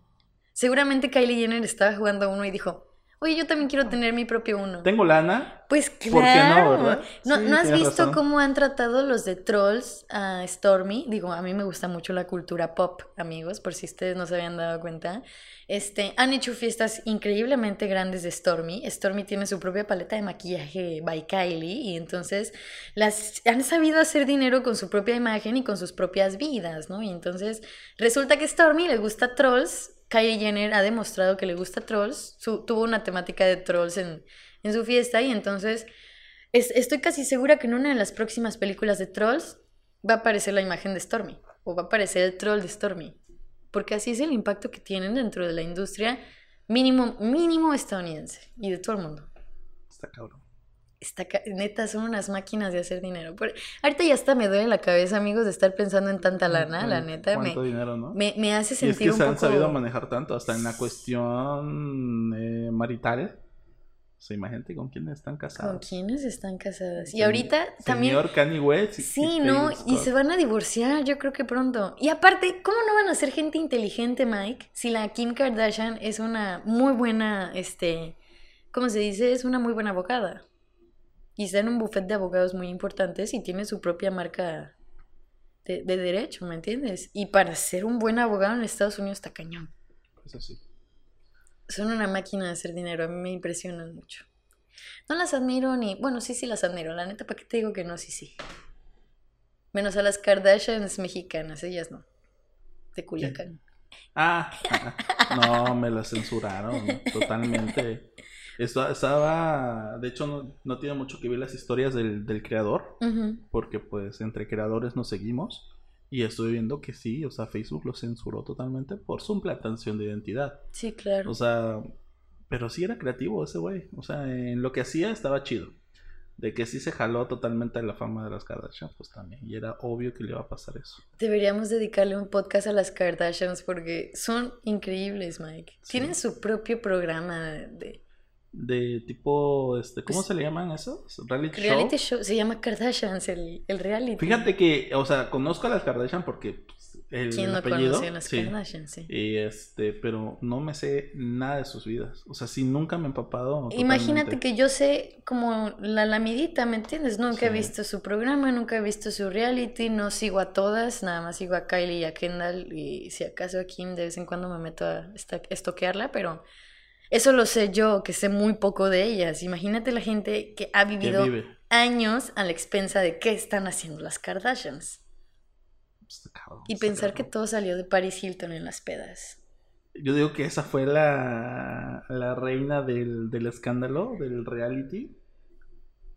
A: Seguramente Kylie Jenner estaba jugando a uno y dijo, Oye, yo también quiero tener mi propio uno.
B: ¿Tengo lana?
A: Pues claro. no, no, has visto cómo han tratado los de Trolls a Stormy? Digo, a mí me gusta mucho la cultura pop, amigos, por si ustedes no se habían dado cuenta. Este, han hecho fiestas increíblemente grandes de Stormy. Stormy tiene su propia paleta de maquillaje by Kylie y entonces las han sabido hacer dinero con su propia imagen y con sus propias vidas, ¿no? Y entonces resulta que Stormy le gusta Trolls Kylie Jenner ha demostrado que le gusta Trolls. tuvo una temática de Trolls en, su fiesta y entonces estoy casi segura que en una de las próximas películas de Trolls va a aparecer la imagen de Stormy o va a aparecer el troll de Stormy. Porque así es el impacto que tienen dentro de la industria mínimo, mínimo estadounidense y de todo el mundo.
B: Está cabrón
A: está, neta, son unas máquinas de hacer dinero. ahorita ya hasta me duele la cabeza, amigos, de estar pensando en tanta lana, la neta.
B: me, dinero, ¿no?
A: me, hace sentir
B: y es que se han sabido manejar tanto, hasta en la cuestión eh, marital. O sea, imagínate con quiénes están casados.
A: Con quiénes están casadas. Y ahorita también.
B: Señor Kanye West.
A: sí, ¿no? Y se van a divorciar, yo creo que pronto. Y aparte, ¿cómo no van a ser gente inteligente, Mike? Si la Kim Kardashian es una muy buena, este. ¿Cómo se dice? Es una muy buena abogada y está en un buffet de abogados muy importantes y tiene su propia marca de, derecho, ¿me entiendes? Y para ser un buen abogado en Estados Unidos está cañón.
B: Eso sí.
A: Son una máquina de hacer dinero, a mí me impresionan mucho. No las admiro ni... Bueno, sí, sí las admiro. La neta, ¿para qué te digo que no? Sí, sí. Menos a las Kardashians mexicanas, ellas no. De Culiacán.
B: Ah, no, me las censuraron totalmente. Estaba, de hecho, no, tiene mucho que ver las historias del, creador, porque pues entre creadores nos seguimos. Y estoy viendo que sí, o sea, Facebook lo censuró totalmente por su implantación de identidad.
A: Sí, claro.
B: O sea, pero sí era creativo ese güey. O sea, en lo que hacía estaba chido. De que sí se jaló totalmente a la fama de las Kardashians, pues también. Y era obvio que le iba a pasar eso.
A: Deberíamos dedicarle un podcast a las Kardashians porque son increíbles, Mike. Tienen su propio programa de,
B: de tipo, este, ¿cómo se le llaman esos?
A: Reality, reality show? Se llama Kardashians, el, el, reality.
B: Fíjate que, o sea, conozco a las Kardashian porque pues, el ¿Quién no apellido, conoce a las Kardashian? Sí. Y este, pero no me sé nada de sus vidas. O sea, si nunca me he empapado.
A: Imagínate que yo sé como la lamidita, ¿me entiendes? Nunca he visto su programa, nunca he visto su reality, no sigo a todas, nada más sigo a Kylie y a Kendall y si acaso a Kim de vez en cuando me meto a estoquearla, pero eso lo sé yo, que sé muy poco de ellas. Imagínate la gente que ha vivido años a la expensa de qué están haciendo las Kardashians. y pensar que todo salió de Paris Hilton en las pedas.
B: Yo digo que esa fue la, la reina del, del escándalo, del reality.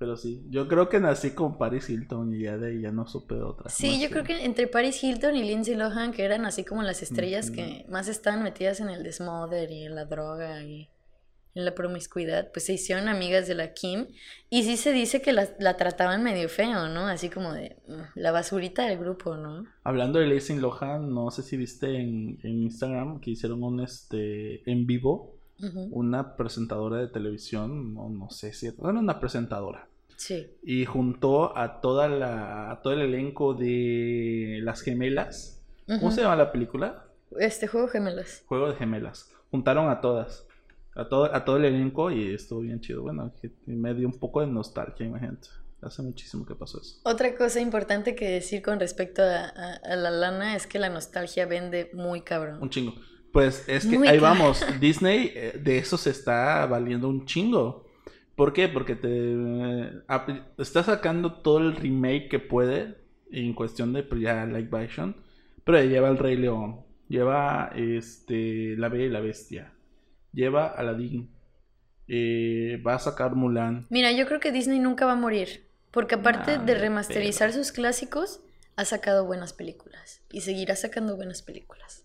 B: Pero sí, yo creo que nací con Paris Hilton y ya de ahí ya no supe de otra.
A: Sí, yo creo que entre Paris Hilton y Lindsay Lohan, que eran así como las estrellas que más estaban metidas en el desmoder y en la droga y en la promiscuidad, pues se hicieron amigas de la Kim. Y sí se dice que la, la trataban medio feo, ¿no? Así como de mm, la basurita del grupo, ¿no?
B: Hablando de Lindsay Lohan, no sé si viste en, en Instagram que hicieron un este en vivo una presentadora de televisión, no, no sé si era una presentadora.
A: Sí.
B: Y juntó a toda la a todo el elenco de las gemelas. ¿Cómo se llama la película?
A: Este juego gemelas.
B: Juego de gemelas. Juntaron a todas. A todo, a todo el elenco y estuvo bien chido. Bueno, me dio un poco de nostalgia, imagínate. Hace muchísimo que pasó eso.
A: Otra cosa importante que decir con respecto a, a- a la lana es que la nostalgia vende muy cabrón.
B: Un chingo. Pues es que
A: Muy
B: ahí vamos. Disney eh, de eso se está valiendo un chingo. ¿Por qué? Porque te está sacando todo el remake que puede en cuestión de pues, ya live action. Pero lleva el Rey León, lleva este La Bella y la Bestia, lleva Aladdin, eh, va a sacar Mulan.
A: Mira, yo creo que Disney nunca va a morir, porque aparte
B: Nah,
A: de remasterizar sus clásicos, ha sacado buenas películas y seguirá sacando buenas películas.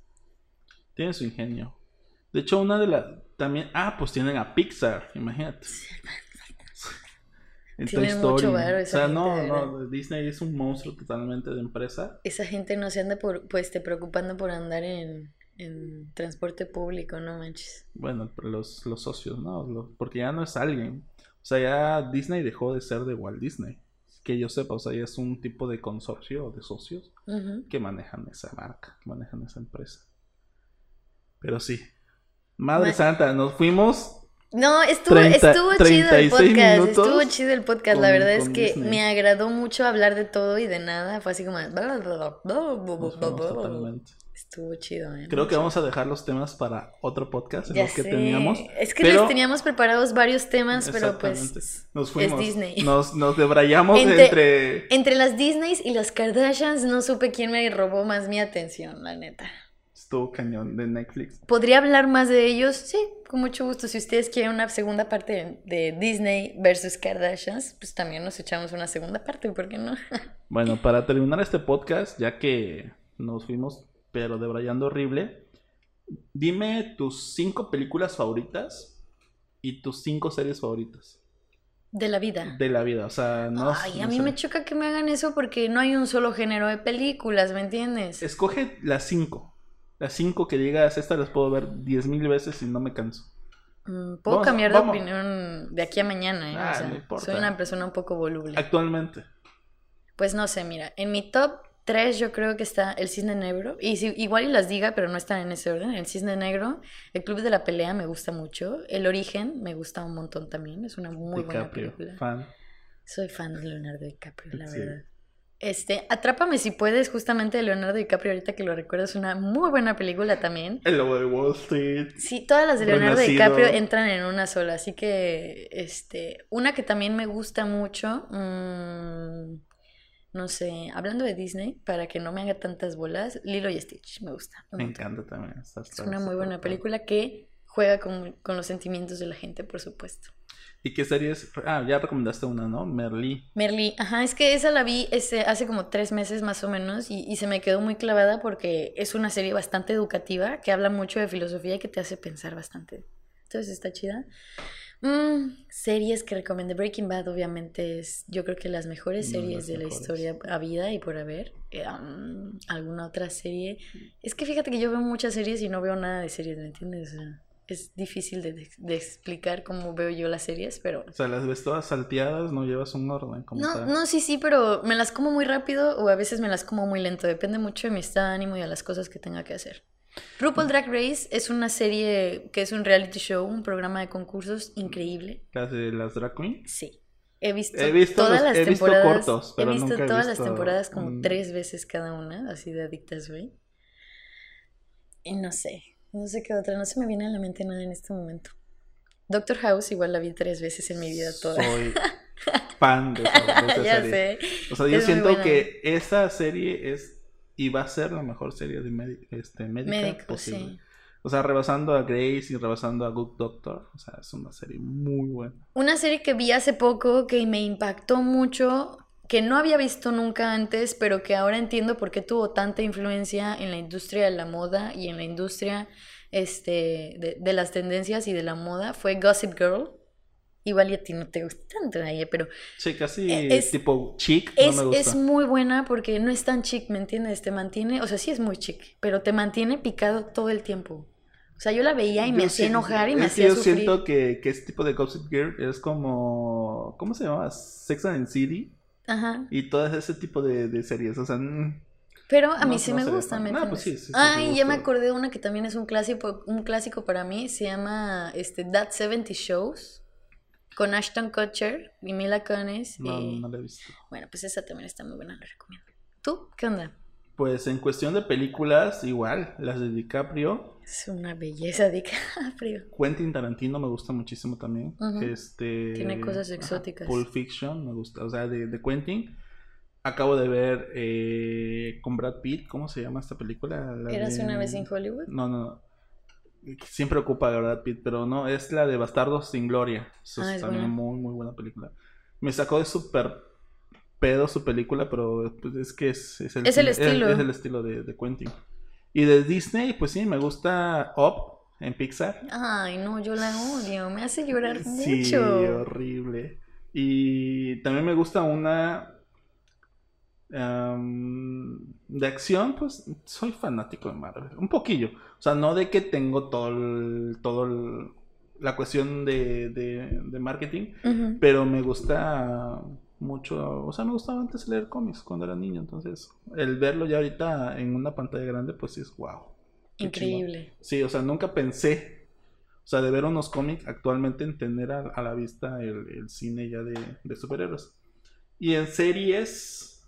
B: Tiene su ingenio. De hecho, una de las también, ah, pues tienen a Pixar, imagínate. En Toy
A: Tienen mucho varo
B: O sea, no, no, Disney es un monstruo totalmente de empresa.
A: Esa gente no se anda por, pues, te preocupando por andar en, en transporte público, no manches.
B: Bueno, pero los, los socios, ¿no? Los- porque ya no es alguien. O sea, ya Disney dejó de ser de Walt Disney. Que yo sepa, o sea, ya es un tipo de consorcio o de socios que manejan esa marca, que manejan esa empresa. Pero sí. Madre
A: Ma-
B: Santa, nos fuimos
A: No, estuvo,
B: 30
A: estuvo chido el
B: 36
A: podcast, estuvo chido el podcast. la verdad es que
B: Disney.
A: me agradó mucho hablar de todo y de nada. Fue así como... Estuvo chido, ¿eh?
B: Creo que vamos a dejar los temas para otro podcast en
A: Ya
B: los que
A: sé.
B: teníamos.
A: Es que
B: pero-
A: les teníamos preparados varios temas, pero pues...
B: Nos fuimos.
A: Disney.
B: Nos, nos debrayamos
A: Entre-
B: entre.
A: Entre las Disneys y las Kardashians no supe quién me robó más mi atención, la neta.
B: Estuvo cañón de Netflix.
A: ¿Podría hablar más de ellos? Sí, con mucho gusto. Si ustedes quieren una segunda parte de Disney versus Kardashians, pues también nos echamos una segunda parte, ¿por qué no?
B: Bueno, para terminar este podcast, ya que nos fuimos, pero debrayando horrible, dime tus cinco películas favoritas y tus cinco series favoritas
A: De la vida.
B: de la vida. O sea, no.
A: Ay, a mí
B: sé.
A: me choca que me hagan eso porque no hay un solo género de películas, ¿me entiendes?
B: Escoge las cinco. Las cinco que digas, estas las puedo ver diez mil veces y no me canso.
A: Mm, Puedo
B: Vamos,
A: cambiar
B: vamos.
A: de opinión de aquí a mañana, ¿eh? O
B: Ah,
A: sea,
B: no importa.
A: soy una persona un poco voluble.
B: Actualmente.
A: Pues no sé, mira, en mi top 3 yo creo que está El Cisne Negro. Y si, igual y las diga, pero no están en ese orden. El Cisne Negro, El Club de la Pelea me gusta mucho. El Origen me gusta un montón también. Es una muy buena película.
B: fan.
A: Soy fan de Leonardo DiCaprio, la
B: Sí.
A: verdad. Este, Atrápame si puedes, justamente de Leonardo DiCaprio, ahorita que lo recuerdo, es una muy buena película también.
B: El lobo de Wall Street.
A: Sí, todas las de Leonardo
B: Renacido.
A: DiCaprio entran en una sola, así que, este, una que también me gusta mucho, mm, no sé, hablando de Disney, para que no me haga tantas bolas, Lilo y Stitch, me gusta.
B: Me
A: montón.
B: encanta también. está-
A: Es una muy buena película que juega con, con los sentimientos de la gente, por supuesto.
B: ¿Y qué series? Ah, ya recomendaste una, ¿no? Merlí.
A: Merly, ajá, es que esa la vi este, hace como tres meses más o menos y, y se me quedó muy clavada porque es una serie bastante educativa que habla mucho de filosofía y que te hace pensar bastante. Entonces está chida. Mm, series que recomendé. Breaking Bad obviamente es yo creo que las mejores series
B: las
A: de la historia a vida y por haber. Eh, um, ¿Alguna otra serie? Es que fíjate que yo veo muchas series y no veo nada de series, ¿me entiendes? O sea, es difícil de, de explicar cómo veo yo las series, pero...
B: O sea, las ves todas salteadas, no llevas un orden como
A: No,
B: tal.
A: no, sí, sí, pero me las como muy rápido o a veces me las como muy lento. Depende mucho de mi estado de ánimo y de las cosas que tenga que hacer. RuPaul Drag Race es una serie que es un reality show, un programa de concursos increíble.
B: Las de las drag queen.
A: Sí. He visto,
B: He visto
A: todas
B: los-
A: las
B: he visto
A: temporadas.
B: cortos,
A: he
B: pero
A: visto
B: nunca he
A: todas las
B: visto
A: temporadas como tres veces cada una, así de adictas, güey. Y no sé, no sé qué otra, no se me viene a la mente nada en este momento. Doctor House igual la vi tres veces en mi vida toda.
B: Soy fan de esa,
A: ya
B: serie.
A: sé.
B: O sea, yo
A: Es
B: siento que esa serie es y va a ser la mejor serie de este, médica
A: Médico,
B: posible.
A: sí.
B: O sea, rebasando a Grace y rebasando a Good Doctor. O sea, es una serie muy buena.
A: Una serie que vi hace poco que me impactó mucho, que no había visto nunca antes, pero que ahora entiendo por qué tuvo tanta influencia en la industria de la moda y en la industria este, de, de las tendencias y de la moda, fue Gossip Girl. Igual y a ti no te gusta tanto, Naye, pero
B: Sí, casi
A: Eh, es-
B: tipo chic,
A: es,
B: no me gusta.
A: es muy buena porque no es tan chic, ¿me entiendes? Te mantiene, o sea, sí es muy chic, pero te mantiene picado todo el tiempo. O sea, yo la veía y me
B: Yo
A: hacía enojar y me hacía
B: yo
A: sufrir.
B: siento que, que este tipo de Gossip Girl es como... ¿Cómo se llama? Sex and the City.
A: Ajá.
B: Y todo ese tipo de, de series. O sea, mm,
A: Pero a
B: No-
A: mí sí
B: no
A: me gusta. ¿me
B: No, pues sí, sí, sí,
A: Ay, ya me acordé de una que también es un clásico, un clásico para mí, se llama este, That 70 Shows, con Ashton Kutcher y Mila Kunis.
B: no,
A: y-
B: no la he visto.
A: Bueno, pues esa también está muy buena, la recomiendo. ¿Tú? ¿Qué onda?
B: Pues en cuestión de películas, igual, las de DiCaprio.
A: Es una belleza DiCaprio.
B: Quentin Tarantino me gusta muchísimo también. Este.
A: Tiene cosas exóticas.
B: Pulp Fiction me gusta. O sea, de, de Quentin. Acabo de ver eh, con Brad Pitt. ¿Cómo se llama esta película? La
A: ¿Eras
B: de-
A: una vez en Hollywood?
B: No, no, no. Siempre ocupa a Brad Pitt, pero no, es la de Bastardos sin Gloria. Eso
A: Ah,
B: es
A: es
B: también
A: buena.
B: muy, muy buena película. Me sacó de súper pedo su película, pero pues, es que es, el,
A: Es el estilo.
B: Es, el estilo de, de Quentin. Y de Disney, pues sí, me gusta Up en Pixar.
A: Ay, no, yo la odio, me hace llorar
B: Sí,
A: mucho.
B: horrible. Y también me gusta una de acción, pues soy fanático de Marvel, un poquillo. O sea, no de que tengo todo el- todo el- la cuestión de, de, de marketing, pero me gusta mucho, o sea, me gustaba antes leer cómics cuando era niño, entonces el verlo ya ahorita en una pantalla grande, pues sí es wow. chingón.
A: Increíble.
B: Sí, o sea, nunca pensé, o sea, de ver unos cómics actualmente en tener a, a la vista el, el cine ya de, de superhéroes. Y en series,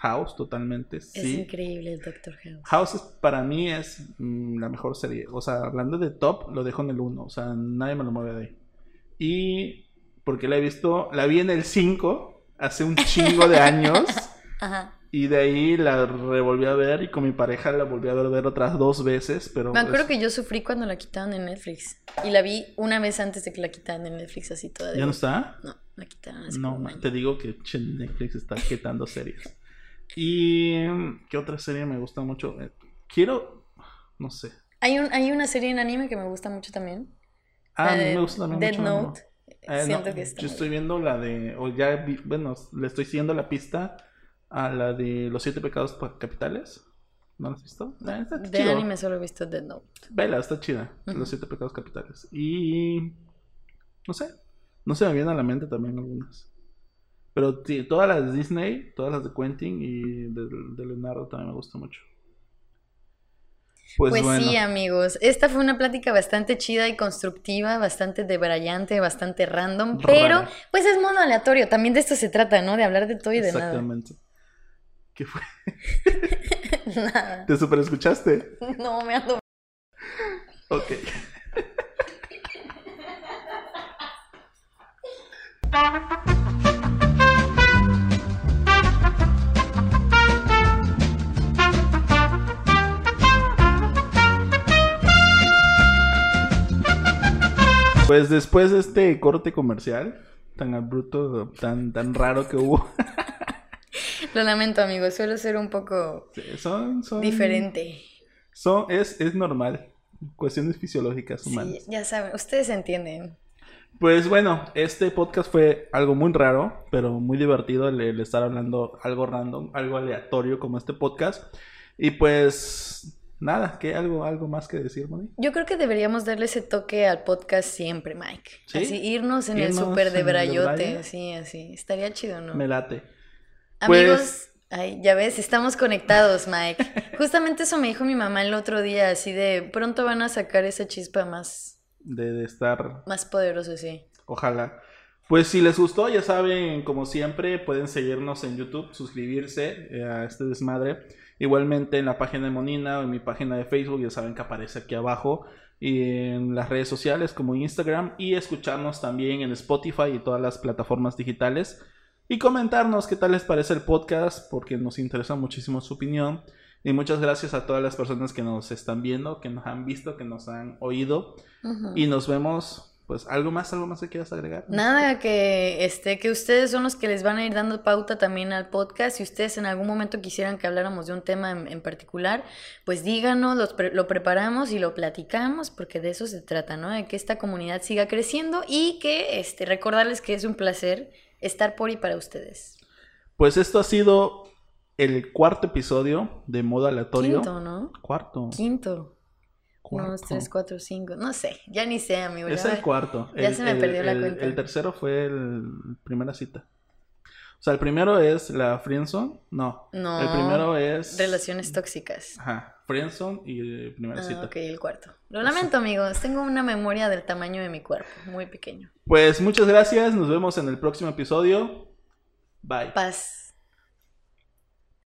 B: House totalmente,
A: Es
B: sí.
A: increíble el Doctor House.
B: House es- para mí es mm, la mejor serie. O sea, hablando de top, lo dejo en el 1. O sea, nadie me lo mueve de ahí. Y porque la he visto, la vi en el 5 hace un chingo de años.
A: Ajá.
B: Y de ahí la revolví a ver y con mi pareja la volví a ver, otras dos veces. Pero
A: Me acuerdo
B: es-
A: que yo sufrí cuando la quitaron de Netflix. Y la vi una vez antes de que la quitaran de Netflix, así toda de
B: ¿Ya no está?
A: No, la quitaron hace
B: No, te digo que Netflix está quitando series. Y ¿qué otra serie me gusta mucho? Eh, Quiero, no sé.
A: Hay, un, hay una serie en anime que me gusta mucho también.
B: Ah, me gusta también
A: Dead
B: mucho. ¿no?
A: Note.
B: Eh,
A: Siento
B: no,
A: que está
B: yo estoy viendo la de, o ya vi- bueno, le estoy siguiendo la pista a la de los siete pecados capitales. ¿No la has visto? Está
A: De
B: chido.
A: anime solo he visto Dead Note.
B: Vela, está chida. Los siete pecados capitales. Y no sé, no se me vienen a la mente también algunas. Pero sí, todas las de Disney, todas las de Quentin y de, de Leonardo también me gustan mucho. Pues,
A: Pues,
B: bueno,
A: sí, amigos. Esta fue una plática bastante chida y constructiva, bastante debrayante, bastante random. Pero, pues es modo aleatorio. También de esto se trata, ¿no? De hablar de todo y de nada.
B: exactamente. ¿Qué fue?
A: Nada.
B: ¿Te super escuchaste?
A: No, me ando.
B: Ok. Pues después de este corte comercial tan abrupto, tan, tan raro que hubo,
A: Lo lamento, amigos. Suelo ser un poco
B: son, son
A: diferente.
B: Son, es, es normal. Cuestiones fisiológicas humanas.
A: Sí, ya saben. Ustedes entienden.
B: Pues bueno, este podcast fue algo muy raro, pero muy divertido el, el estar hablando algo random, algo aleatorio como este podcast. Y pues nada, ¿qué algo, algo más que decir, Moni?
A: Yo creo que deberíamos darle ese toque al podcast siempre, Mike.
B: ¿Sí?
A: Así, irnos en el súper de brayote. Así, así. Estaría chido, ¿no?
B: Me late.
A: Amigos,
B: Pues-
A: ay, ya ves, estamos conectados, Mike. Justamente eso me dijo mi mamá el otro día, así de pronto van a sacar esa chispa más,
B: De, de estar,
A: más poderosa, sí.
B: ojalá. Pues si les gustó, ya saben, como siempre, pueden seguirnos en YouTube, suscribirse eh, a este desmadre. Igualmente en la página de Monina o en mi página de Facebook, ya saben que aparece aquí abajo. Y en las redes sociales como Instagram. Y escucharnos también en Spotify y todas las plataformas digitales. Y comentarnos qué tal les parece el podcast, porque nos interesa muchísimo su opinión. Y muchas gracias a todas las personas que nos están viendo, que nos han visto, que nos han oído. Y nos vemos, pues, algo más, algo más que quieras agregar.
A: Nada, que este, que ustedes son los que les van a ir dando pauta también al podcast. Si ustedes en algún momento quisieran que habláramos de un tema en, en particular, pues díganos, los pre- lo preparamos y lo platicamos, porque de eso se trata, ¿no? De que esta comunidad siga creciendo y que este, recordarles que es un placer estar por y para ustedes.
B: Pues esto ha sido el cuarto episodio de modo aleatorio.
A: Quinto, ¿no?
B: Cuarto.
A: Quinto.
B: Cuarto.
A: Uno, dos, tres, cuatro, cinco. No sé, ya ni sé, amigo.
B: Es
A: ya-
B: el cuarto.
A: ya
B: El-
A: se me
B: el-
A: perdió la cuenta.
B: El tercero fue el primera cita. O sea, el primero es la friendzone. No.
A: No.
B: El primero es
A: Relaciones tóxicas.
B: Ajá, friendzone y eh, primera
A: Ah,
B: cita.
A: ok, el cuarto. Lo lamento, amigos. Tengo una memoria del tamaño de mi cuerpo, muy pequeño.
B: Pues muchas gracias, nos vemos en el próximo episodio. Bye.
A: Paz.